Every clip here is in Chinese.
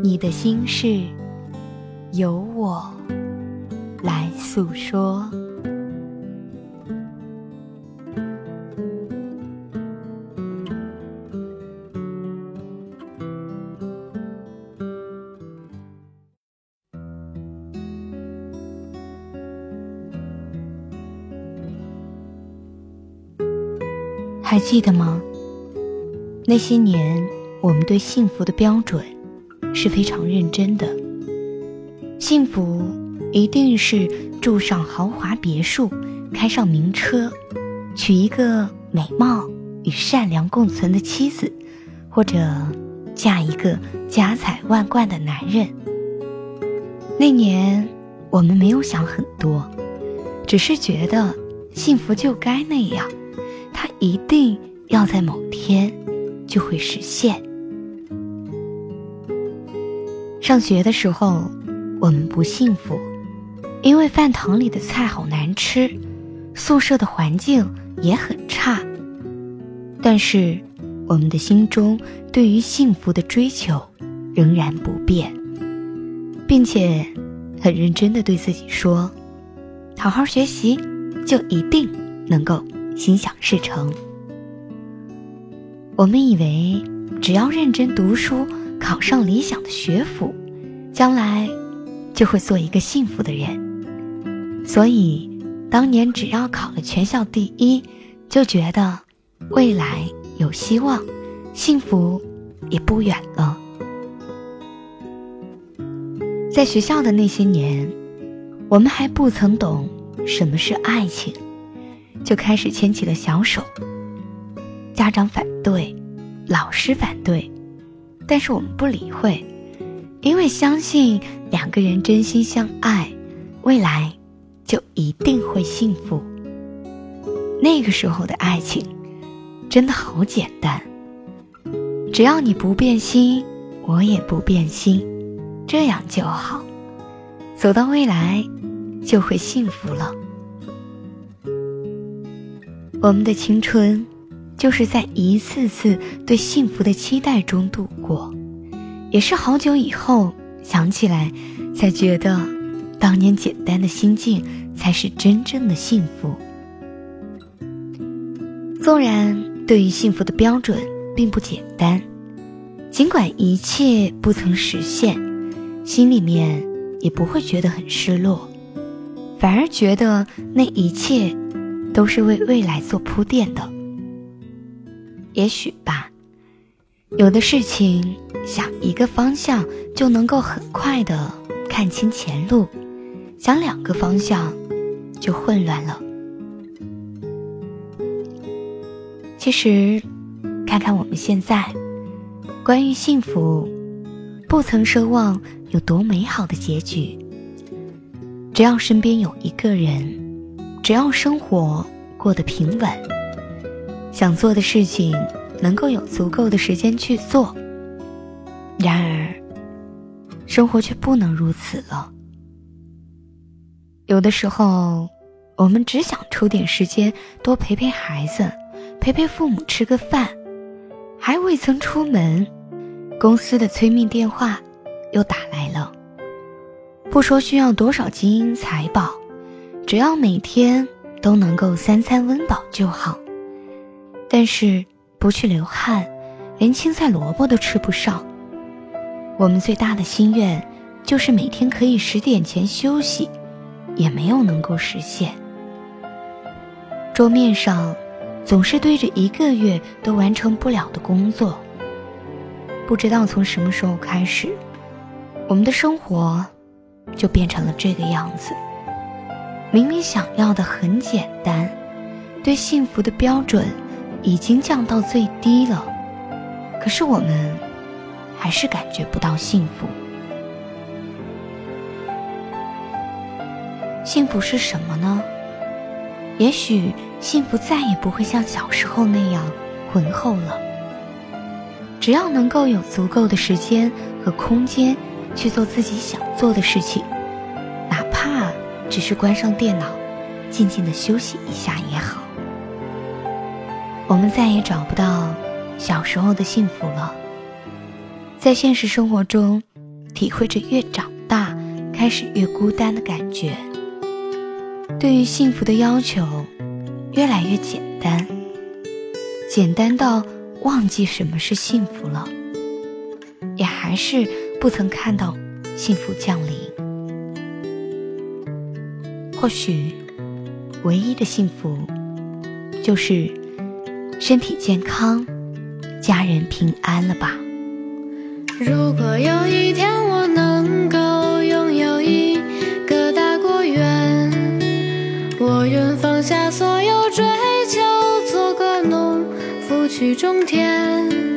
你的心事，由我来诉说。还记得吗？那些年，我们对幸福的标准是非常认真的。幸福一定是住上豪华别墅，开上名车，娶一个美貌与善良共存的妻子，或者嫁一个家财万贯的男人。那年，我们没有想很多，只是觉得幸福就该那样。它一定要在某天就会实现。上学的时候，我们不幸福，因为饭堂里的菜好难吃，宿舍的环境也很差。但是，我们的心中对于幸福的追求仍然不变，并且很认真的对自己说：“好好学习，就一定能够。”心想事成。我们以为只要认真读书，考上理想的学府，将来就会做一个幸福的人。所以，当年只要考了全校第一，就觉得未来有希望，幸福也不远了。在学校的那些年，我们还不曾懂什么是爱情。就开始牵起了小手。家长反对，老师反对，但是我们不理会，因为相信两个人真心相爱，未来就一定会幸福。那个时候的爱情真的好简单，只要你不变心，我也不变心，这样就好，走到未来就会幸福了。我们的青春，就是在一次次对幸福的期待中度过，也是好久以后想起来，才觉得，当年简单的心境才是真正的幸福。纵然对于幸福的标准并不简单，尽管一切不曾实现，心里面也不会觉得很失落，反而觉得那一切。都是为未来做铺垫的。也许吧，有的事情想一个方向就能够很快的看清前路，想两个方向就混乱了。其实，看看我们现在，关于幸福，不曾奢望有多美好的结局，只要身边有一个人。只要生活过得平稳，想做的事情能够有足够的时间去做。然而，生活却不能如此了。有的时候，我们只想抽点时间多陪陪孩子，陪陪父母吃个饭，还未曾出门，公司的催命电话又打来了。不说需要多少金银财宝。只要每天都能够三餐温饱就好，但是不去流汗，连青菜萝卜都吃不上。我们最大的心愿就是每天可以十点前休息，也没有能够实现。桌面上总是堆着一个月都完成不了的工作。不知道从什么时候开始，我们的生活就变成了这个样子。明明想要的很简单，对幸福的标准已经降到最低了。可是我们还是感觉不到幸福。幸福是什么呢？也许幸福再也不会像小时候那样浑厚了。只要能够有足够的时间和空间去做自己想做的事情哪怕只是关上电脑静静的休息一下也好。我们再也找不到小时候的幸福了。在现实生活中，体会着越长大开始越孤单的感觉。对于幸福的要求越来越简单，简单到忘记什么是幸福了，也还是不曾看到幸福降临。或许，唯一的幸福就是。身体健康，家人平安了吧？如果有一天我能够拥有一个大果园，我愿放下所有追求，做个农夫去种田。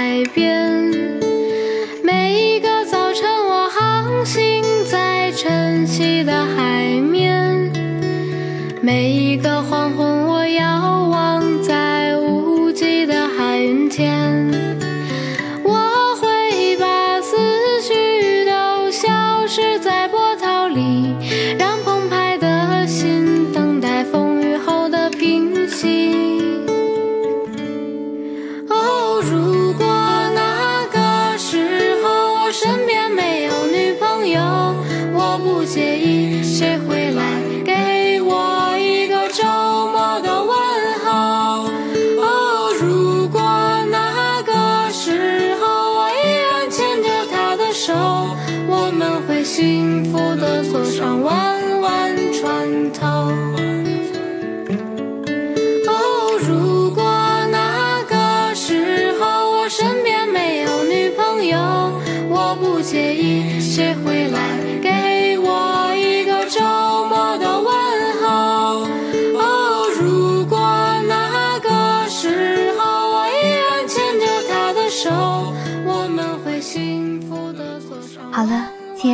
海边，每一个早晨我航行在晨曦的海面，每一个黄昏我遥望在无际的海云间。我会把思绪都消失在我不介意